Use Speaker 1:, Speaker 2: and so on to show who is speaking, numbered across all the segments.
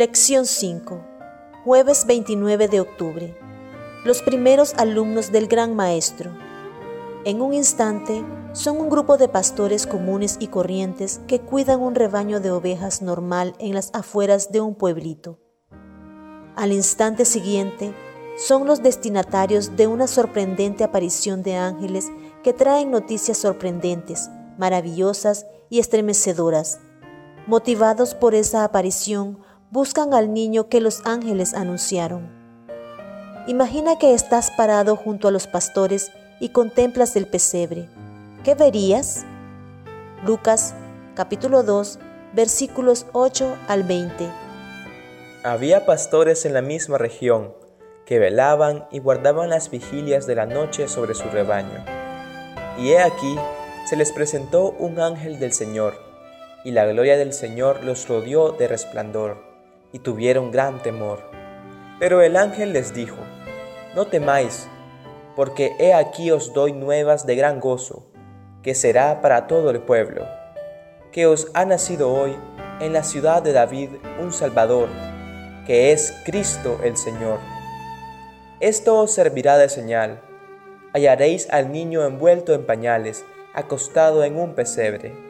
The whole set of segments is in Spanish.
Speaker 1: Lección 5. Jueves 29 de octubre. Los primeros alumnos del Gran Maestro. En un instante, son un grupo de pastores comunes y corrientes que cuidan un rebaño de ovejas normal en las afueras de un pueblito. Al instante siguiente, son los destinatarios de una sorprendente aparición de ángeles que traen noticias sorprendentes, maravillosas y estremecedoras. Motivados por esa aparición, buscan al niño que los ángeles anunciaron. Imagina que estás parado junto a los pastores y contemplas el pesebre. ¿Qué verías? Lucas capítulo 2 versículos 8 al 20.
Speaker 2: Había pastores en la misma región que velaban y guardaban las vigilias de la noche sobre su rebaño. Y he aquí, se les presentó un ángel del Señor, y la gloria del Señor los rodeó de resplandor, y tuvieron gran temor. Pero el ángel les dijo, No temáis, porque he aquí os doy nuevas de gran gozo, que será para todo el pueblo, que os ha nacido hoy en la ciudad de David un Salvador, que es Cristo el Señor. Esto os servirá de señal. Hallaréis al niño envuelto en pañales, acostado en un pesebre.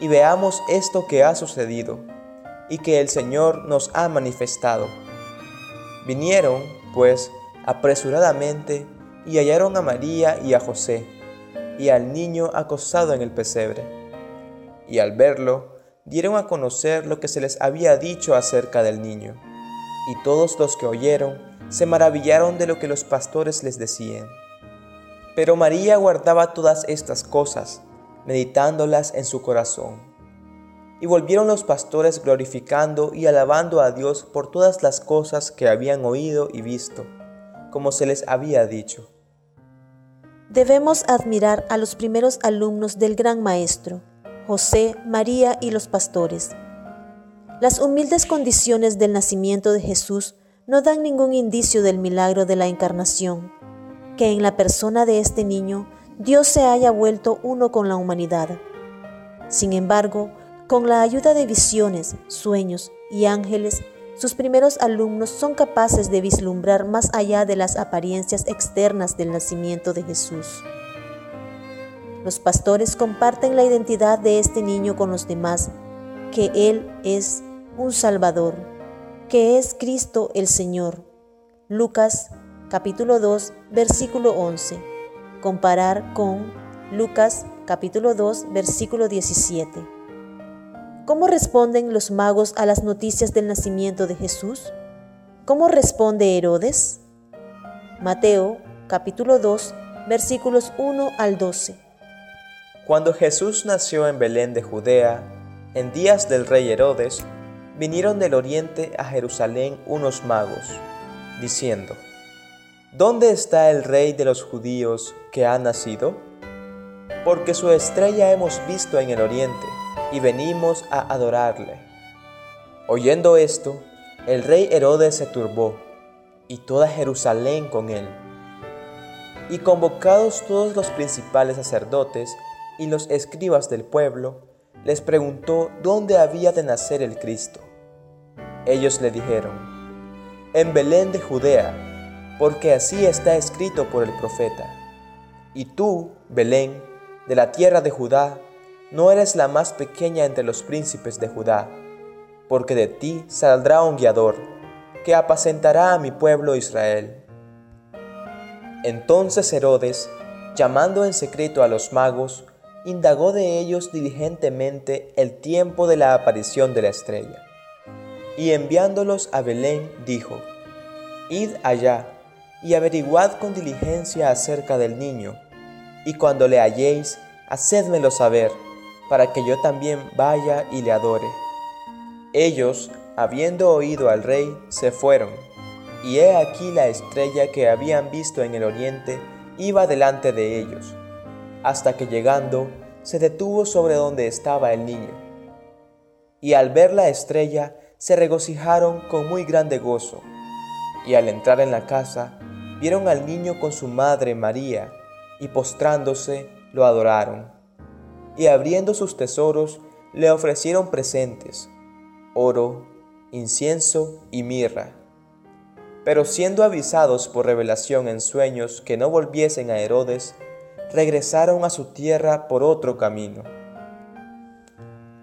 Speaker 2: y veamos esto que ha sucedido, y que el Señor nos ha manifestado. Vinieron, pues, apresuradamente, y hallaron a María y a José, y al niño acostado en el pesebre. Y al verlo, dieron a conocer lo que se les había dicho acerca del niño. Y todos los que oyeron se maravillaron de lo que los pastores les decían. Pero María guardaba todas estas cosas, meditándolas en su corazón. Y volvieron los pastores glorificando y alabando a Dios por todas las cosas que habían oído y visto, como se les había dicho.
Speaker 1: Debemos admirar a los primeros alumnos del gran Maestro, José, María y los pastores. Las humildes condiciones del nacimiento de Jesús no dan ningún indicio del milagro de la encarnación, que en la persona de este niño Dios se haya vuelto uno con la humanidad. Sin embargo, con la ayuda de visiones, sueños y ángeles, sus primeros alumnos son capaces de vislumbrar más allá de las apariencias externas del nacimiento de Jesús. Los pastores comparten la identidad de este niño con los demás, que Él es un Salvador que es Cristo el Señor. Lucas capítulo 2 versículo 11. Comparar con Lucas capítulo 2 versículo 17. ¿Cómo responden los magos a las noticias del nacimiento de Jesús? ¿Cómo responde Herodes? Mateo capítulo 2 versículos 1 al 12.
Speaker 2: Cuando Jesús nació en Belén de Judea, en días del rey Herodes, vinieron del oriente a Jerusalén unos magos, diciendo, ¿Dónde está el rey de los judíos que ha nacido? Porque su estrella hemos visto en el oriente y venimos a adorarle. Oyendo esto, el rey Herodes se turbó y toda Jerusalén con él. Y convocados todos los principales sacerdotes y los escribas del pueblo, les preguntó dónde había de nacer el Cristo. Ellos le dijeron, en Belén de Judea, porque así está escrito por el profeta. Y tú, Belén, de la tierra de Judá, no eres la más pequeña entre los príncipes de Judá, porque de ti saldrá un guiador, que apacentará a mi pueblo Israel. Entonces Herodes, llamando en secreto a los magos, indagó de ellos diligentemente el tiempo de la aparición de la estrella y enviándolos a Belén dijo, Id allá y averiguad con diligencia acerca del niño, y cuando le halléis, hacedmelo saber, para que yo también vaya y le adore. Ellos, habiendo oído al rey, se fueron, y he aquí la estrella que habían visto en el oriente iba delante de ellos, hasta que llegando se detuvo sobre donde estaba el niño. Y al ver la estrella se regocijaron con muy grande gozo, y al entrar en la casa vieron al niño con su madre María, y postrándose lo adoraron, y abriendo sus tesoros le ofrecieron presentes, oro, incienso y mirra. Pero siendo avisados por revelación en sueños que no volviesen a Herodes, regresaron a su tierra por otro camino.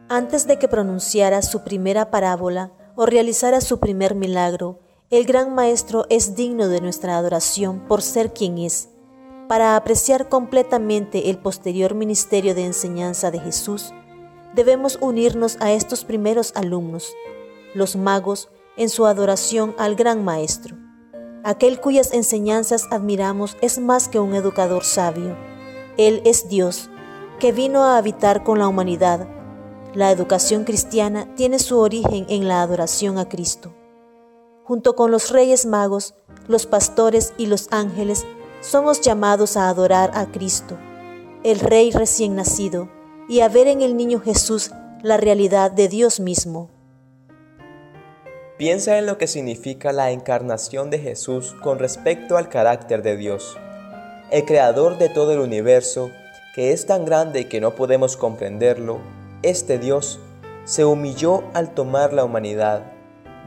Speaker 1: Antes de que pronunciara su primera parábola o realizara su primer milagro, el gran Maestro es digno de nuestra adoración por ser quien es. Para apreciar completamente el posterior ministerio de enseñanza de Jesús, debemos unirnos a estos primeros alumnos, los magos, en su adoración al gran Maestro. Aquel cuyas enseñanzas admiramos es más que un educador sabio. Él es Dios, que vino a habitar con la humanidad. La educación cristiana tiene su origen en la adoración a Cristo. Junto con los reyes magos, los pastores y los ángeles, somos llamados a adorar a Cristo, el Rey recién nacido, y a ver en el niño Jesús la realidad de Dios mismo.
Speaker 2: Piensa en lo que significa la encarnación de Jesús con respecto al carácter de Dios. El creador de todo el universo, que es tan grande que no podemos comprenderlo, este Dios se humilló al tomar la humanidad,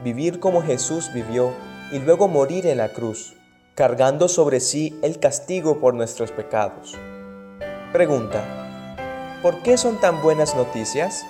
Speaker 2: vivir como Jesús vivió y luego morir en la cruz, cargando sobre sí el castigo por nuestros pecados. Pregunta, ¿por qué son tan buenas noticias?